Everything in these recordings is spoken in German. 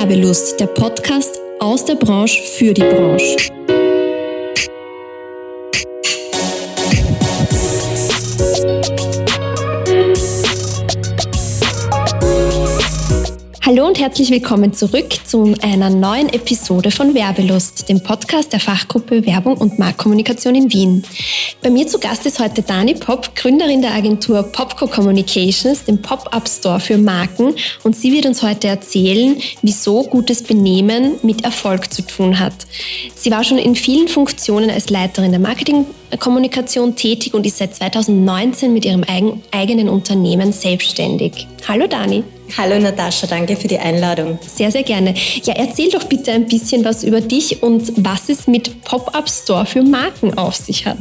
Werbelust, der Podcast aus der Branche für die Branche. Und herzlich willkommen zurück zu einer neuen Episode von Werbelust, dem Podcast der Fachgruppe Werbung und Marktkommunikation in Wien. Bei mir zu Gast ist heute Dani Pop, Gründerin der Agentur Popco Communications, dem Pop-up Store für Marken und sie wird uns heute erzählen, wieso gutes Benehmen mit Erfolg zu tun hat. Sie war schon in vielen Funktionen als Leiterin der Marketingkommunikation tätig und ist seit 2019 mit ihrem eigenen Unternehmen selbstständig. Hallo Dani. Hallo Natascha, danke für die Einladung. Sehr, sehr gerne. Ja, erzähl doch bitte ein bisschen was über dich und was es mit Pop-Up Store für Marken auf sich hat.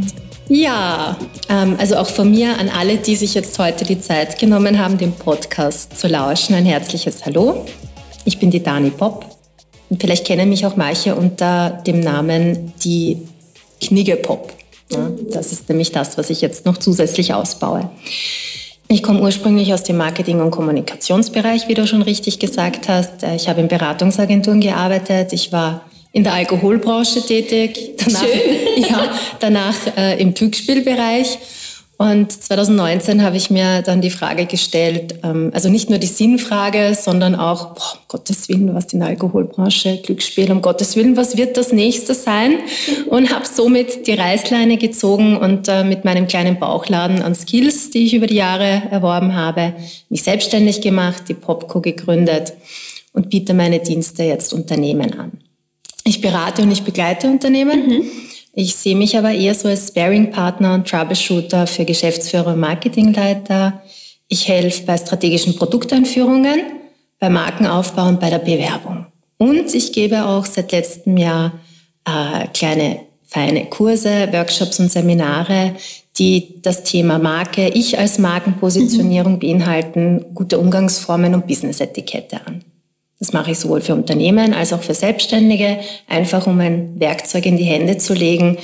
Ja, ähm, also auch von mir an alle, die sich jetzt heute die Zeit genommen haben, den Podcast zu lauschen, ein herzliches Hallo. Ich bin die Dani Pop und vielleicht kennen mich auch manche unter dem Namen die Knigge Pop. Das ist nämlich das, was ich jetzt noch zusätzlich ausbaue. Ich komme ursprünglich aus dem Marketing- und Kommunikationsbereich, wie du schon richtig gesagt hast. Äh, ich habe in Beratungsagenturen gearbeitet. Ich war in der Alkoholbranche tätig, danach, ja, danach äh, im Glücksspielbereich und 2019 habe ich mir dann die Frage gestellt, ähm, also nicht nur die Sinnfrage, sondern auch, boah, um Gottes Willen, was die Alkoholbranche, Glücksspiel, um Gottes Willen, was wird das nächste sein? Und habe somit die Reißleine gezogen und äh, mit meinem kleinen Bauchladen an Skills, die ich über die Jahre erworben habe, mich selbstständig gemacht, die Popco gegründet und biete meine Dienste jetzt Unternehmen an. Ich berate und ich begleite Unternehmen. Mhm ich sehe mich aber eher so als Sparing-Partner und Troubleshooter für Geschäftsführer und Marketingleiter. Ich helfe bei strategischen Produkteinführungen, bei Markenaufbau und bei der Bewerbung. Und ich gebe auch seit letztem Jahr äh, kleine, feine Kurse, Workshops und Seminare, die das Thema Marke, ich als Markenpositionierung mhm. beinhalten, gute Umgangsformen und Business-Etikette an. Das mache ich sowohl für Unternehmen als auch für Selbstständige, einfach um ein Werkzeug in die Hände zu legen,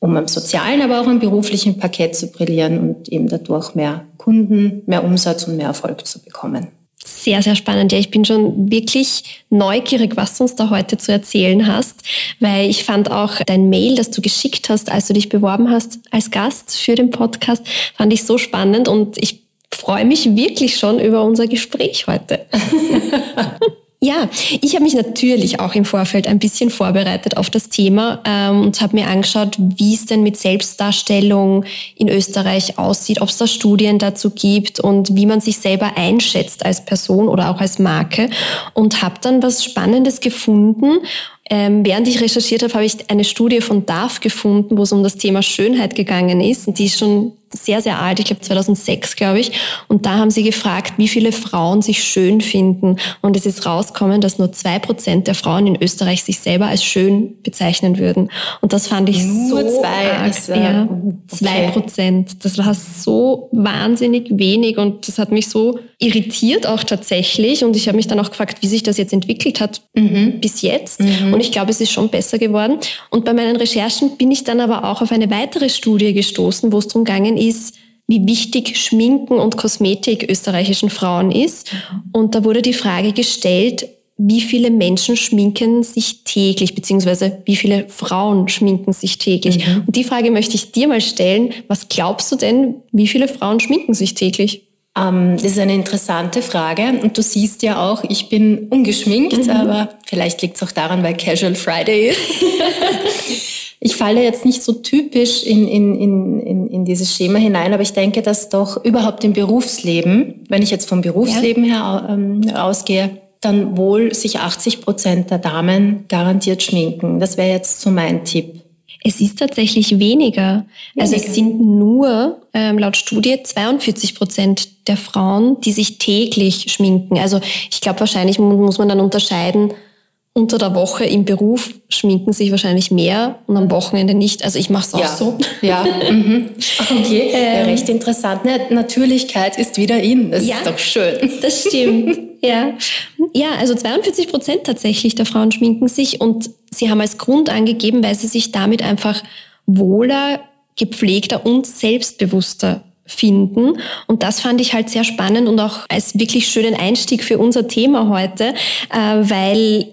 um am sozialen, aber auch am beruflichen Parkett zu brillieren und eben dadurch mehr Kunden, mehr Umsatz und mehr Erfolg zu bekommen. Sehr, sehr spannend. Ja, ich bin schon wirklich neugierig, was du uns da heute zu erzählen hast, weil ich fand auch dein Mail, das du geschickt hast, als du dich beworben hast als Gast für den Podcast, fand ich so spannend und ich freue mich wirklich schon über unser Gespräch heute. Ja, ich habe mich natürlich auch im Vorfeld ein bisschen vorbereitet auf das Thema ähm, und habe mir angeschaut, wie es denn mit Selbstdarstellung in Österreich aussieht, ob es da Studien dazu gibt und wie man sich selber einschätzt als Person oder auch als Marke. Und habe dann was Spannendes gefunden ähm, während ich recherchiert habe, habe ich eine Studie von DAF gefunden, wo es um das Thema Schönheit gegangen ist. Und die ist schon sehr, sehr alt, ich glaube 2006, glaube ich. Und da haben sie gefragt, wie viele Frauen sich schön finden. Und es ist rausgekommen, dass nur zwei Prozent der Frauen in Österreich sich selber als schön bezeichnen würden. Und das fand ich nur so zwei, arg. Äh, ja, zwei okay. Prozent. Das war so wahnsinnig wenig und das hat mich so irritiert auch tatsächlich. Und ich habe mich dann auch gefragt, wie sich das jetzt entwickelt hat mhm. bis jetzt. Mhm. Und ich glaube, es ist schon besser geworden. Und bei meinen Recherchen bin ich dann aber auch auf eine weitere Studie gestoßen, wo es darum gegangen ist, wie wichtig Schminken und Kosmetik österreichischen Frauen ist. Und da wurde die Frage gestellt, wie viele Menschen schminken sich täglich, beziehungsweise wie viele Frauen schminken sich täglich. Mhm. Und die Frage möchte ich dir mal stellen. Was glaubst du denn, wie viele Frauen schminken sich täglich? Ähm, das ist eine interessante Frage. Und du siehst ja auch, ich bin ungeschminkt, mhm. aber vielleicht liegt es auch daran, weil Casual Friday ist. ich falle jetzt nicht so typisch in, in, in, in, dieses Schema hinein, aber ich denke, dass doch überhaupt im Berufsleben, wenn ich jetzt vom Berufsleben ja. her ähm, ausgehe, dann wohl sich 80 Prozent der Damen garantiert schminken. Das wäre jetzt so mein Tipp. Es ist tatsächlich weniger. Also es sind nur ähm, laut Studie 42 Prozent der Frauen, die sich täglich schminken. Also ich glaube, wahrscheinlich muss man dann unterscheiden, unter der Woche im Beruf schminken sich wahrscheinlich mehr und am Wochenende nicht. Also ich mache es auch ja. so. Ja, mhm. okay. Ähm, ja, recht interessant. Ne, Natürlichkeit ist wieder in. Das ja, ist doch schön. Das stimmt. Ja. ja, also 42 Prozent tatsächlich der Frauen schminken sich und sie haben als Grund angegeben, weil sie sich damit einfach wohler, gepflegter und selbstbewusster finden. Und das fand ich halt sehr spannend und auch als wirklich schönen Einstieg für unser Thema heute, äh, weil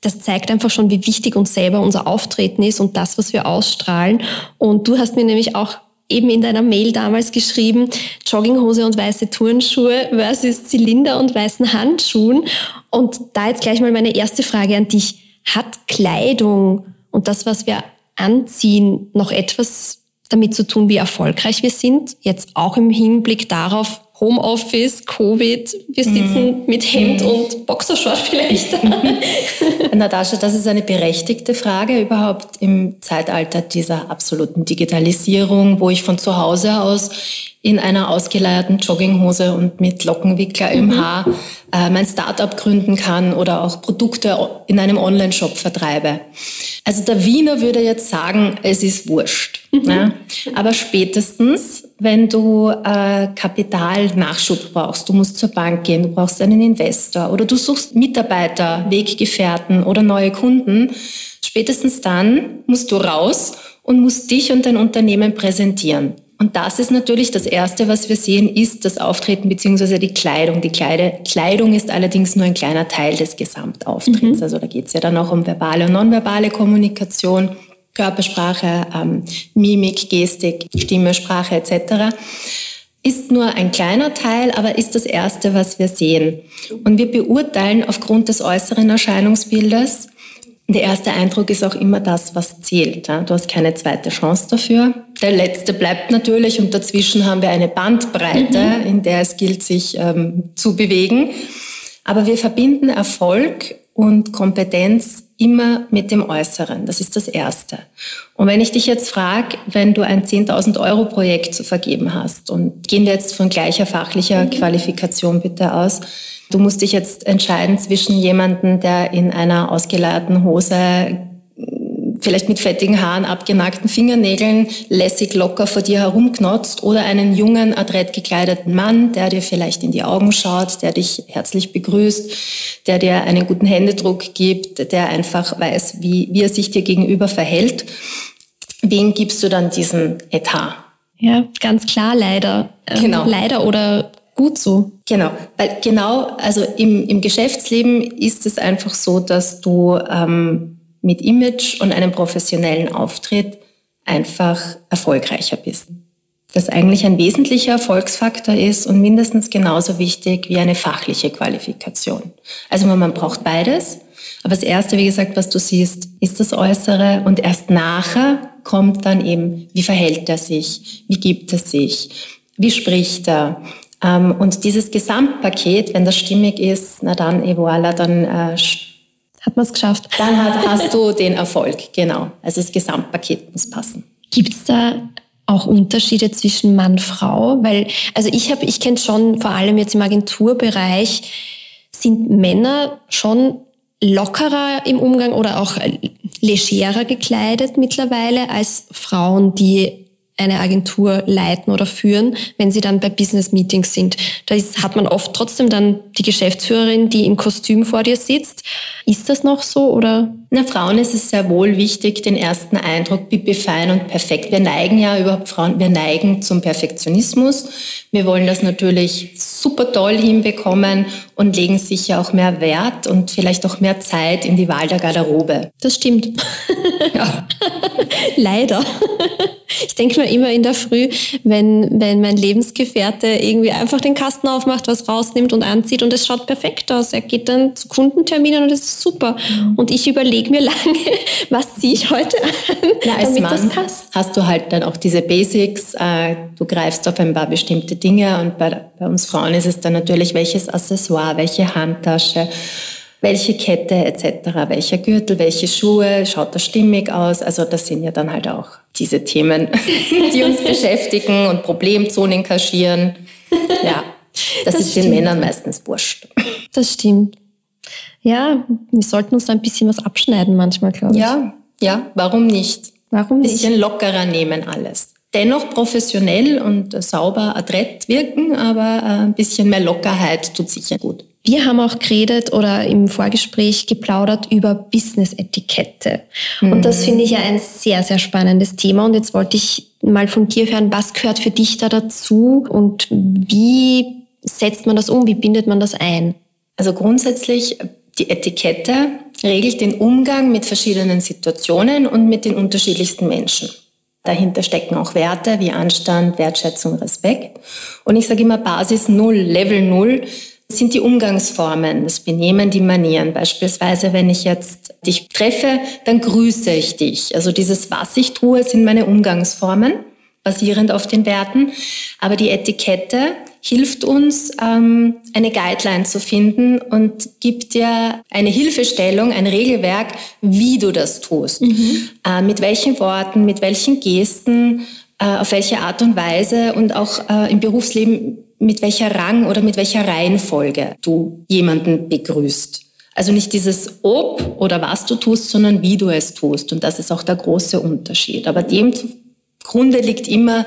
das zeigt einfach schon, wie wichtig uns selber unser Auftreten ist und das, was wir ausstrahlen. Und du hast mir nämlich auch eben in deiner Mail damals geschrieben, Jogginghose und weiße Turnschuhe versus Zylinder und weißen Handschuhen. Und da jetzt gleich mal meine erste Frage an dich. Hat Kleidung und das, was wir anziehen, noch etwas damit zu tun, wie erfolgreich wir sind? Jetzt auch im Hinblick darauf, Homeoffice, Covid, wir sitzen mm. mit Hemd mm. und Boxershort vielleicht. Natascha, das ist eine berechtigte Frage überhaupt im Zeitalter dieser absoluten Digitalisierung, wo ich von zu Hause aus in einer ausgeleierten Jogginghose und mit Lockenwickler im mhm. Haar äh, mein Startup gründen kann oder auch Produkte in einem Online-Shop vertreibe. Also der Wiener würde jetzt sagen, es ist wurscht. Mhm. Ne? Aber spätestens, wenn du äh, Kapitalnachschub brauchst, du musst zur Bank gehen, du brauchst einen Investor oder du suchst Mitarbeiter, Weggefährten oder neue Kunden, spätestens dann musst du raus und musst dich und dein Unternehmen präsentieren. Und das ist natürlich das Erste, was wir sehen, ist das Auftreten beziehungsweise die Kleidung. Die Kleide, Kleidung ist allerdings nur ein kleiner Teil des Gesamtauftritts. Mhm. Also da geht es ja dann auch um verbale und nonverbale Kommunikation, Körpersprache, ähm, Mimik, Gestik, Stimme, Sprache etc. Ist nur ein kleiner Teil, aber ist das Erste, was wir sehen. Und wir beurteilen aufgrund des äußeren Erscheinungsbildes der erste Eindruck ist auch immer das, was zählt. Du hast keine zweite Chance dafür. Der letzte bleibt natürlich und dazwischen haben wir eine Bandbreite, mhm. in der es gilt, sich ähm, zu bewegen. Aber wir verbinden Erfolg und Kompetenz immer mit dem Äußeren. Das ist das Erste. Und wenn ich dich jetzt frage, wenn du ein 10.000 Euro Projekt zu vergeben hast und gehen wir jetzt von gleicher fachlicher mhm. Qualifikation bitte aus, du musst dich jetzt entscheiden zwischen jemandem, der in einer ausgeleierten Hose vielleicht mit fettigen Haaren, abgenagten Fingernägeln, lässig locker vor dir herumknotzt oder einen jungen, adrett gekleideten Mann, der dir vielleicht in die Augen schaut, der dich herzlich begrüßt, der dir einen guten Händedruck gibt, der einfach weiß, wie, wie er sich dir gegenüber verhält. Wen gibst du dann diesen Etat? Ja, ganz klar, leider. Ähm, genau. Leider oder gut so. Genau, weil genau, also im, im Geschäftsleben ist es einfach so, dass du ähm, mit Image und einem professionellen Auftritt einfach erfolgreicher bist. Das eigentlich ein wesentlicher Erfolgsfaktor ist und mindestens genauso wichtig wie eine fachliche Qualifikation. Also man braucht beides. Aber das Erste, wie gesagt, was du siehst, ist das Äußere und erst nachher kommt dann eben, wie verhält er sich, wie gibt er sich, wie spricht er. Ähm, und dieses Gesamtpaket, wenn das stimmig ist, na dann, et voilà, dann äh, hat man es geschafft. Dann hat, hast du den Erfolg, genau. Also das Gesamtpaket muss passen. Gibt es da auch Unterschiede zwischen Mann und Frau? Weil, also ich habe, ich kenne schon, vor allem jetzt im Agenturbereich, sind Männer schon lockerer im Umgang oder auch legerer gekleidet mittlerweile als Frauen, die eine Agentur leiten oder führen, wenn sie dann bei Business Meetings sind. Da ist, hat man oft trotzdem dann die Geschäftsführerin, die im Kostüm vor dir sitzt. Ist das noch so oder? Na, Frauen ist es sehr wohl wichtig, den ersten Eindruck fein und perfekt. Wir neigen ja überhaupt Frauen, wir neigen zum Perfektionismus. Wir wollen das natürlich super toll hinbekommen und legen sicher auch mehr Wert und vielleicht auch mehr Zeit in die Wahl der Garderobe. Das stimmt. ja. Leider. Ich denke mir immer in der Früh, wenn, wenn mein Lebensgefährte irgendwie einfach den Kasten aufmacht, was rausnimmt und anzieht und es schaut perfekt aus. Er geht dann zu Kundenterminen und es ist super. Mhm. Und ich überlege mir lange, was ziehe ich heute an, ja, als damit Mann das passt. Hast du halt dann auch diese Basics, äh, du greifst auf ein paar bestimmte Dinge und bei, bei uns Frauen ist es dann natürlich, welches Accessoire, welche Handtasche, welche Kette etc., welcher Gürtel, welche Schuhe, schaut das stimmig aus. Also das sind ja dann halt auch diese Themen, die uns beschäftigen und Problemzonen kaschieren. Ja, das, das ist stimmt. den Männern meistens wurscht. Das stimmt. Ja, wir sollten uns da ein bisschen was abschneiden manchmal, glaube ich. Ja, ja, warum nicht? Warum nicht? Ein bisschen lockerer nehmen alles. Dennoch professionell und sauber adrett wirken, aber ein bisschen mehr Lockerheit tut sicher gut. Wir haben auch geredet oder im Vorgespräch geplaudert über Business-Etikette. Mhm. Und das finde ich ja ein sehr, sehr spannendes Thema. Und jetzt wollte ich mal von dir hören, was gehört für dich da dazu und wie setzt man das um? Wie bindet man das ein? Also grundsätzlich, die Etikette regelt den Umgang mit verschiedenen Situationen und mit den unterschiedlichsten Menschen. Dahinter stecken auch Werte wie Anstand, Wertschätzung, Respekt. Und ich sage immer Basis Null, Level Null sind die Umgangsformen, das Benehmen, die Manieren. Beispielsweise, wenn ich jetzt dich treffe, dann grüße ich dich. Also dieses, was ich tue, sind meine Umgangsformen, basierend auf den Werten. Aber die Etikette hilft uns, ähm, eine Guideline zu finden und gibt dir eine Hilfestellung, ein Regelwerk, wie du das tust. Mhm. Äh, mit welchen Worten, mit welchen Gesten, äh, auf welche Art und Weise und auch äh, im Berufsleben mit welcher Rang oder mit welcher Reihenfolge du jemanden begrüßt. Also nicht dieses Ob oder was du tust, sondern wie du es tust. Und das ist auch der große Unterschied. Aber dem zugrunde liegt immer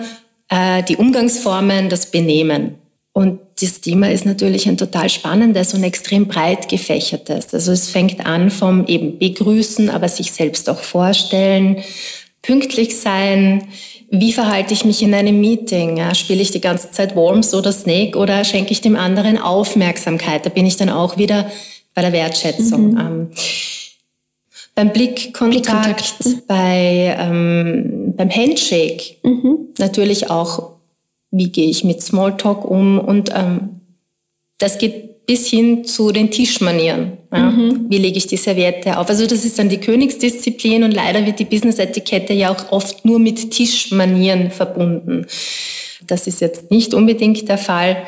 äh, die Umgangsformen, das Benehmen. Und das Thema ist natürlich ein total spannendes und extrem breit gefächertes. Also es fängt an vom eben begrüßen, aber sich selbst auch vorstellen, pünktlich sein, wie verhalte ich mich in einem Meeting? Ja, spiele ich die ganze Zeit Worms oder Snake oder schenke ich dem anderen Aufmerksamkeit? Da bin ich dann auch wieder bei der Wertschätzung. Mhm. Ähm, beim Blickkontakt, Blickkontakt. Bei, ähm, beim Handshake mhm. natürlich auch, wie gehe ich mit Smalltalk um und ähm, das geht bis hin zu den Tischmanieren. Ja. Mhm. Wie lege ich die Serviette auf? Also das ist dann die Königsdisziplin und leider wird die Business-Etikette ja auch oft nur mit Tischmanieren verbunden. Das ist jetzt nicht unbedingt der Fall,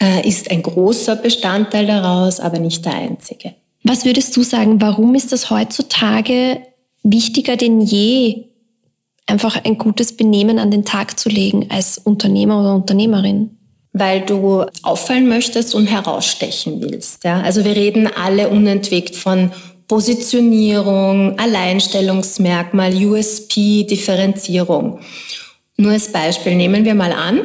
äh, ist ein großer Bestandteil daraus, aber nicht der einzige. Was würdest du sagen, warum ist das heutzutage wichtiger denn je, einfach ein gutes Benehmen an den Tag zu legen als Unternehmer oder Unternehmerin? weil du auffallen möchtest und herausstechen willst. Ja? Also wir reden alle unentwegt von Positionierung, Alleinstellungsmerkmal, USP, Differenzierung. Nur als Beispiel nehmen wir mal an,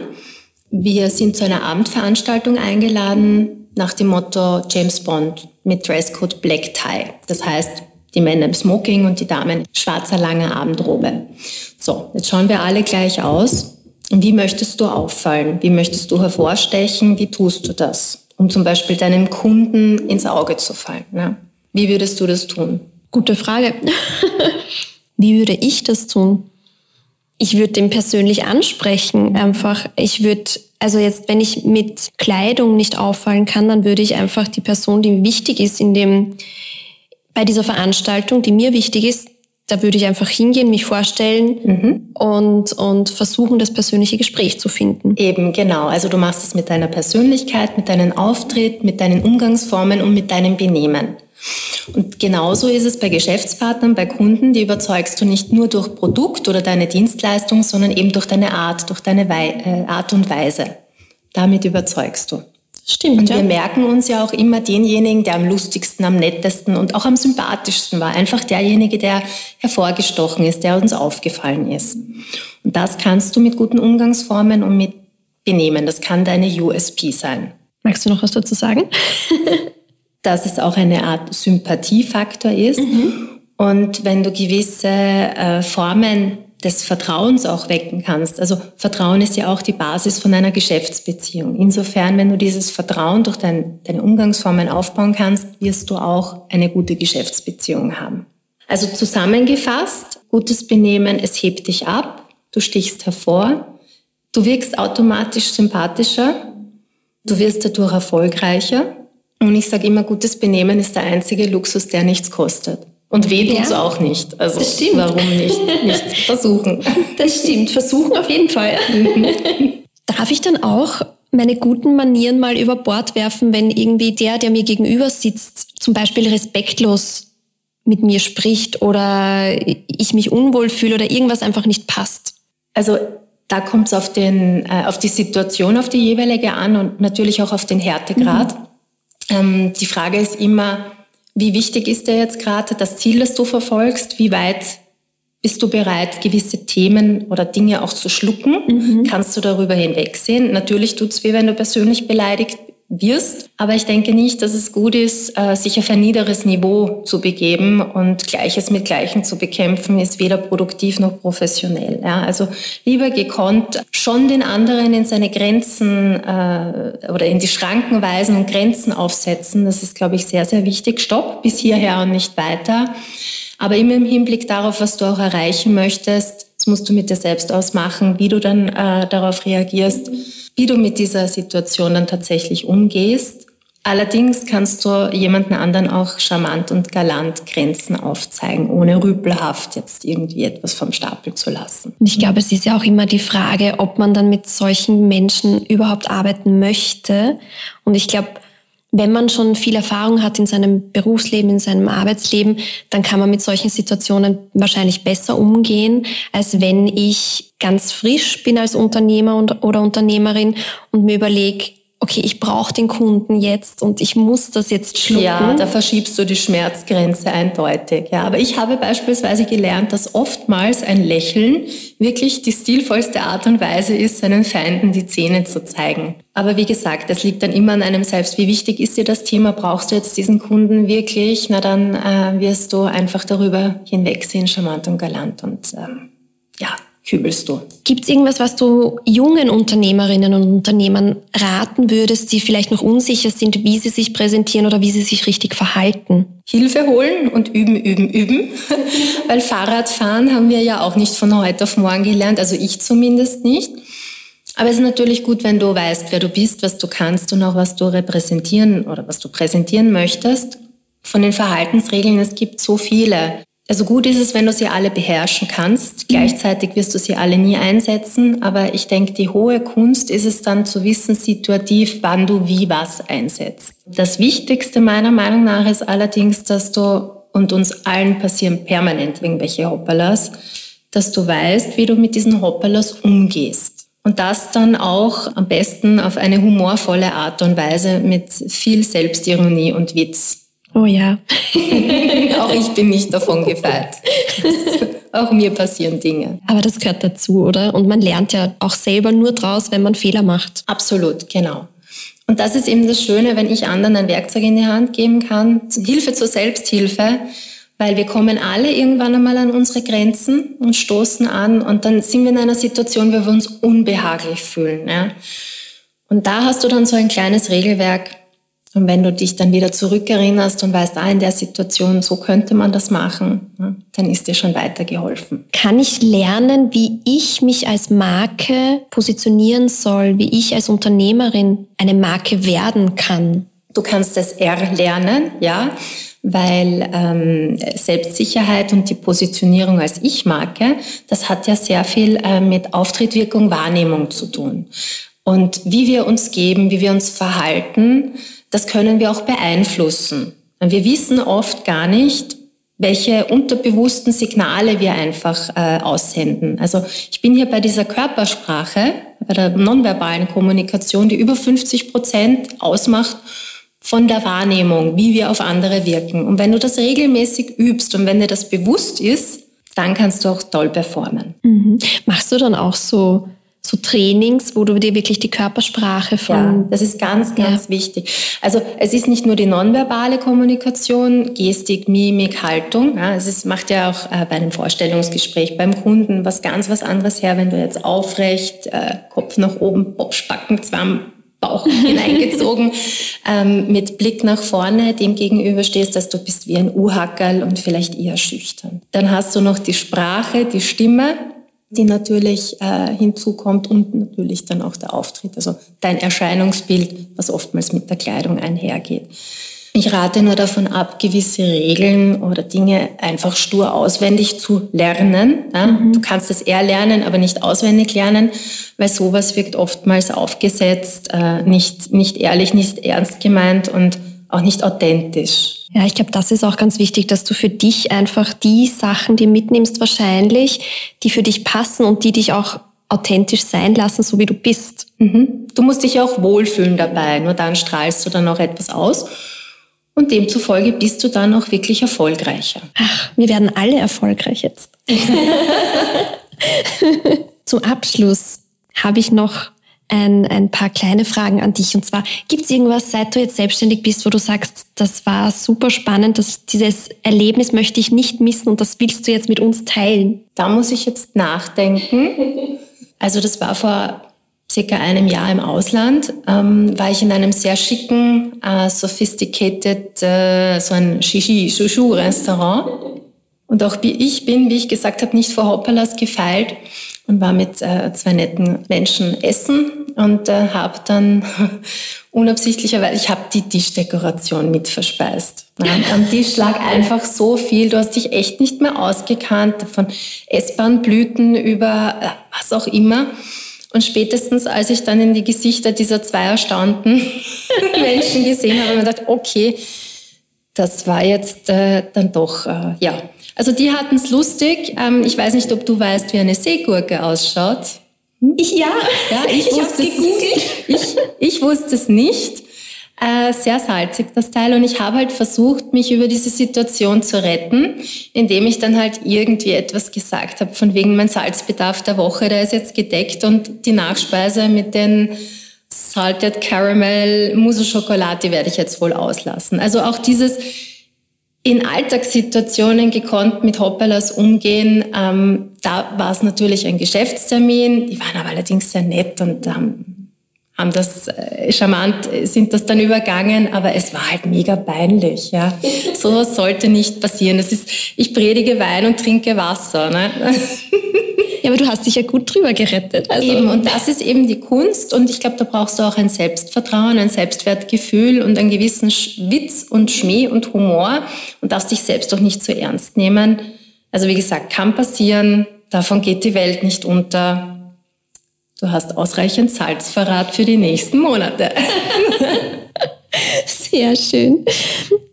wir sind zu einer Abendveranstaltung eingeladen nach dem Motto James Bond mit Dresscode Black Tie. Das heißt, die Männer im Smoking und die Damen schwarzer langer Abendrobe. So, jetzt schauen wir alle gleich aus wie möchtest du auffallen? Wie möchtest du hervorstechen? Wie tust du das? Um zum Beispiel deinem Kunden ins Auge zu fallen. Ne? Wie würdest du das tun? Gute Frage. Wie würde ich das tun? Ich würde den persönlich ansprechen. Einfach, ich würde, also jetzt, wenn ich mit Kleidung nicht auffallen kann, dann würde ich einfach die Person, die wichtig ist in dem, bei dieser Veranstaltung, die mir wichtig ist, da würde ich einfach hingehen, mich vorstellen mhm. und, und versuchen, das persönliche Gespräch zu finden. Eben, genau. Also du machst es mit deiner Persönlichkeit, mit deinem Auftritt, mit deinen Umgangsformen und mit deinem Benehmen. Und genauso ist es bei Geschäftspartnern, bei Kunden, die überzeugst du nicht nur durch Produkt oder deine Dienstleistung, sondern eben durch deine Art, durch deine Wei äh, Art und Weise. Damit überzeugst du. Stimmt. Und ja. wir merken uns ja auch immer denjenigen, der am lustigsten, am nettesten und auch am sympathischsten war. Einfach derjenige, der hervorgestochen ist, der uns aufgefallen ist. Und das kannst du mit guten Umgangsformen und mit Benehmen. Das kann deine USP sein. Magst du noch was dazu sagen? Dass es auch eine Art Sympathiefaktor ist. Mhm. Und wenn du gewisse äh, Formen des Vertrauens auch wecken kannst. Also Vertrauen ist ja auch die Basis von einer Geschäftsbeziehung. Insofern, wenn du dieses Vertrauen durch dein, deine Umgangsformen aufbauen kannst, wirst du auch eine gute Geschäftsbeziehung haben. Also zusammengefasst, gutes Benehmen, es hebt dich ab, du stichst hervor, du wirkst automatisch sympathischer, du wirst dadurch erfolgreicher und ich sage immer, gutes Benehmen ist der einzige Luxus, der nichts kostet. Und weh tut's ja. auch nicht. Also das stimmt. warum nicht? Nicht versuchen. Das stimmt. Versuchen auf jeden Fall. Darf ich dann auch meine guten Manieren mal über Bord werfen, wenn irgendwie der, der mir gegenüber sitzt, zum Beispiel respektlos mit mir spricht oder ich mich unwohl fühle oder irgendwas einfach nicht passt? Also da kommt es auf, den, äh, auf die Situation, auf die jeweilige an und natürlich auch auf den Härtegrad. Mhm. Ähm, die Frage ist immer, wie wichtig ist dir jetzt gerade das Ziel, das du verfolgst? Wie weit bist du bereit, gewisse Themen oder Dinge auch zu schlucken? Mhm. Kannst du darüber hinwegsehen? Natürlich tut's weh, wenn du persönlich beleidigt wirst. Aber ich denke nicht, dass es gut ist, äh, sich auf ein niederes Niveau zu begeben und Gleiches mit Gleichem zu bekämpfen, ist weder produktiv noch professionell. Ja, also lieber gekonnt schon den anderen in seine Grenzen äh, oder in die Schranken weisen und Grenzen aufsetzen. Das ist, glaube ich, sehr, sehr wichtig. Stopp, bis hierher und nicht weiter. Aber immer im Hinblick darauf, was du auch erreichen möchtest, das musst du mit dir selbst ausmachen, wie du dann äh, darauf reagierst wie du mit dieser Situation dann tatsächlich umgehst. Allerdings kannst du jemanden anderen auch charmant und galant Grenzen aufzeigen, ohne rüpelhaft jetzt irgendwie etwas vom Stapel zu lassen. Ich glaube, es ist ja auch immer die Frage, ob man dann mit solchen Menschen überhaupt arbeiten möchte. Und ich glaube, wenn man schon viel Erfahrung hat in seinem Berufsleben, in seinem Arbeitsleben, dann kann man mit solchen Situationen wahrscheinlich besser umgehen, als wenn ich ganz frisch bin als Unternehmer und, oder Unternehmerin und mir überlege, okay, ich brauche den Kunden jetzt und ich muss das jetzt schlucken. Ja, da verschiebst du die Schmerzgrenze eindeutig. Ja, aber ich habe beispielsweise gelernt, dass oftmals ein Lächeln wirklich die stilvollste Art und Weise ist, seinen Feinden die Zähne zu zeigen. Aber wie gesagt, das liegt dann immer an einem selbst. Wie wichtig ist dir das Thema? Brauchst du jetzt diesen Kunden wirklich? Na, dann äh, wirst du einfach darüber hinwegsehen, charmant und galant und ähm, kübelst du. Gibt es irgendwas, was du jungen Unternehmerinnen und Unternehmern raten würdest, die vielleicht noch unsicher sind, wie sie sich präsentieren oder wie sie sich richtig verhalten? Hilfe holen und üben, üben, üben. Weil Fahrradfahren haben wir ja auch nicht von heute auf morgen gelernt, also ich zumindest nicht. Aber es ist natürlich gut, wenn du weißt, wer du bist, was du kannst und auch was du repräsentieren oder was du präsentieren möchtest. Von den Verhaltensregeln, es gibt so viele. Also gut ist es, wenn du sie alle beherrschen kannst. Gleichzeitig wirst du sie alle nie einsetzen. Aber ich denke, die hohe Kunst ist es dann zu wissen, situativ, wann du wie was einsetzt. Das Wichtigste meiner Meinung nach ist allerdings, dass du, und uns allen passieren permanent irgendwelche Hoppalas, dass du weißt, wie du mit diesen Hoppalas umgehst. Und das dann auch am besten auf eine humorvolle Art und Weise mit viel Selbstironie und Witz. Oh ja. auch ich bin nicht davon gefeit. auch mir passieren Dinge. Aber das gehört dazu, oder? Und man lernt ja auch selber nur draus, wenn man Fehler macht. Absolut, genau. Und das ist eben das Schöne, wenn ich anderen ein Werkzeug in die Hand geben kann, Hilfe zur Selbsthilfe, weil wir kommen alle irgendwann einmal an unsere Grenzen und stoßen an und dann sind wir in einer Situation, wo wir uns unbehaglich fühlen. Ja? Und da hast du dann so ein kleines Regelwerk, und wenn du dich dann wieder zurückerinnerst und weißt, ah, in der Situation, so könnte man das machen, dann ist dir schon weitergeholfen. Kann ich lernen, wie ich mich als Marke positionieren soll, wie ich als Unternehmerin eine Marke werden kann? Du kannst es erlernen, ja, weil ähm, Selbstsicherheit und die Positionierung als Ich-Marke, das hat ja sehr viel äh, mit Auftritt, Wirkung, Wahrnehmung zu tun. Und wie wir uns geben, wie wir uns verhalten, das können wir auch beeinflussen. Wir wissen oft gar nicht, welche unterbewussten Signale wir einfach äh, aussenden. Also ich bin hier bei dieser Körpersprache, bei der nonverbalen Kommunikation, die über 50 Prozent ausmacht von der Wahrnehmung, wie wir auf andere wirken. Und wenn du das regelmäßig übst und wenn dir das bewusst ist, dann kannst du auch toll performen. Mhm. Machst du dann auch so so Trainings, wo du dir wirklich die Körpersprache von. Ja, das ist ganz, ganz ja. wichtig. Also es ist nicht nur die nonverbale Kommunikation, Gestik, Mimik, Haltung. Ja, es ist, macht ja auch äh, bei einem Vorstellungsgespräch beim Kunden was ganz was anderes her, wenn du jetzt aufrecht, äh, Kopf nach oben, Spacken, Zwamm, Bauch hineingezogen, ähm, mit Blick nach vorne dem gegenüber stehst, dass du bist wie ein Uhackerl und vielleicht eher schüchtern. Dann hast du noch die Sprache, die Stimme, die natürlich äh, hinzukommt und natürlich dann auch der Auftritt, also dein Erscheinungsbild, was oftmals mit der Kleidung einhergeht. Ich rate nur davon ab, gewisse Regeln oder Dinge einfach stur auswendig zu lernen. Ja? Mhm. Du kannst es eher lernen, aber nicht auswendig lernen, weil sowas wirkt oftmals aufgesetzt, äh, nicht, nicht ehrlich, nicht ernst gemeint und auch nicht authentisch. Ja, ich glaube, das ist auch ganz wichtig, dass du für dich einfach die Sachen, die mitnimmst wahrscheinlich, die für dich passen und die dich auch authentisch sein lassen, so wie du bist. Mhm. Du musst dich auch wohlfühlen dabei, nur dann strahlst du dann auch etwas aus. Und demzufolge bist du dann auch wirklich erfolgreicher. Ach, wir werden alle erfolgreich jetzt. Zum Abschluss habe ich noch ein, ein paar kleine Fragen an dich. Und zwar, gibt es irgendwas, seit du jetzt selbstständig bist, wo du sagst, das war super spannend, dass dieses Erlebnis möchte ich nicht missen und das willst du jetzt mit uns teilen? Da muss ich jetzt nachdenken. Also das war vor circa einem Jahr im Ausland, ähm, war ich in einem sehr schicken, äh, sophisticated, äh, so ein Shishi-Shushu-Restaurant. Und auch ich bin, wie ich gesagt habe, nicht vor Hoppalas gefeilt und war mit äh, zwei netten Menschen essen und äh, habe dann unabsichtlicherweise, ich habe die Tischdekoration mit verspeist. Ja, am Tisch lag einfach so viel, du hast dich echt nicht mehr ausgekannt, von essbaren Blüten über äh, was auch immer. Und spätestens, als ich dann in die Gesichter dieser zwei erstaunten Menschen gesehen habe, habe ich mir gedacht, okay, das war jetzt äh, dann doch, äh, ja, also die hatten es lustig. Ähm, ich weiß nicht, ob du weißt, wie eine Seegurke ausschaut. Hm? Ich ja. Ja, ich, ich wusste es. Ich, ich wusste es nicht. Äh, sehr salzig das Teil und ich habe halt versucht, mich über diese Situation zu retten, indem ich dann halt irgendwie etwas gesagt habe, von wegen mein Salzbedarf der Woche, der ist jetzt gedeckt und die Nachspeise mit den Salted Caramel Mousse Schokolade, die werde ich jetzt wohl auslassen. Also auch dieses in Alltagssituationen gekonnt mit Hoppalas umgehen. Ähm, da war es natürlich ein Geschäftstermin. Die waren aber allerdings sehr nett und haben, haben das äh, charmant, sind das dann übergangen. Aber es war halt mega peinlich. Ja, sowas sollte nicht passieren. Das ist, ich predige Wein und trinke Wasser. Ne? Ja, aber du hast dich ja gut drüber gerettet. Also. Eben, und das ist eben die Kunst. Und ich glaube, da brauchst du auch ein Selbstvertrauen, ein Selbstwertgefühl und einen gewissen Witz und Schmäh und Humor und darfst dich selbst auch nicht zu so ernst nehmen. Also wie gesagt, kann passieren, davon geht die Welt nicht unter. Du hast ausreichend Salzverrat für die nächsten Monate. Sehr schön.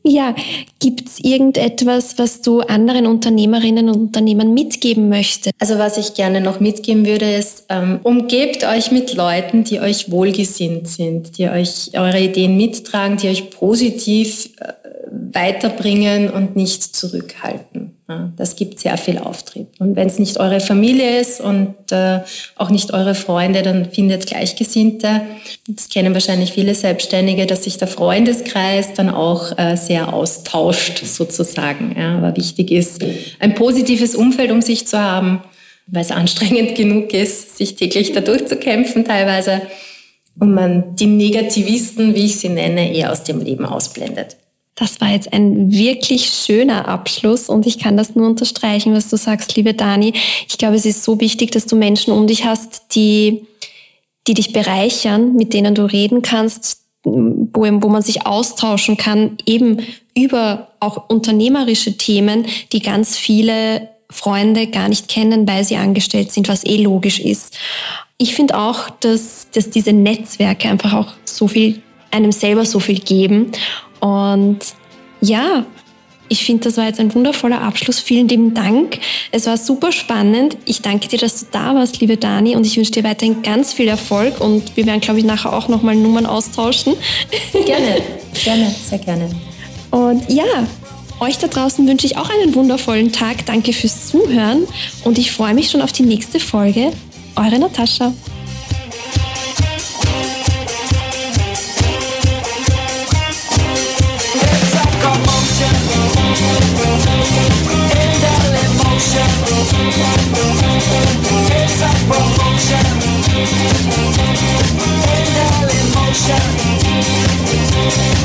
Ja, gibt es irgendetwas, was du anderen Unternehmerinnen und Unternehmern mitgeben möchtest? Also was ich gerne noch mitgeben würde, ist, ähm, umgebt euch mit Leuten, die euch wohlgesinnt sind, die euch eure Ideen mittragen, die euch positiv äh, weiterbringen und nicht zurückhalten. Das gibt sehr viel Auftrieb. Und wenn es nicht eure Familie ist und äh, auch nicht eure Freunde, dann findet Gleichgesinnte. Das kennen wahrscheinlich viele Selbstständige, dass sich der Freundeskreis dann auch äh, sehr austauscht, sozusagen. Aber wichtig ist, ein positives Umfeld um sich zu haben, weil es anstrengend genug ist, sich täglich da durchzukämpfen teilweise. Und man die Negativisten, wie ich sie nenne, eher aus dem Leben ausblendet. Das war jetzt ein wirklich schöner Abschluss und ich kann das nur unterstreichen, was du sagst, liebe Dani. Ich glaube, es ist so wichtig, dass du Menschen um dich hast, die, die dich bereichern, mit denen du reden kannst, wo, wo man sich austauschen kann, eben über auch unternehmerische Themen, die ganz viele Freunde gar nicht kennen, weil sie angestellt sind, was eh logisch ist. Ich finde auch, dass, dass diese Netzwerke einfach auch so viel einem selber so viel geben und ja, ich finde, das war jetzt ein wundervoller Abschluss. Vielen lieben Dank. Es war super spannend. Ich danke dir, dass du da warst, liebe Dani, und ich wünsche dir weiterhin ganz viel Erfolg. Und wir werden, glaube ich, nachher auch nochmal Nummern austauschen. Gerne, gerne, sehr gerne. Und ja, euch da draußen wünsche ich auch einen wundervollen Tag. Danke fürs Zuhören und ich freue mich schon auf die nächste Folge. Eure Natascha. promotion. It's a promotion. Handle.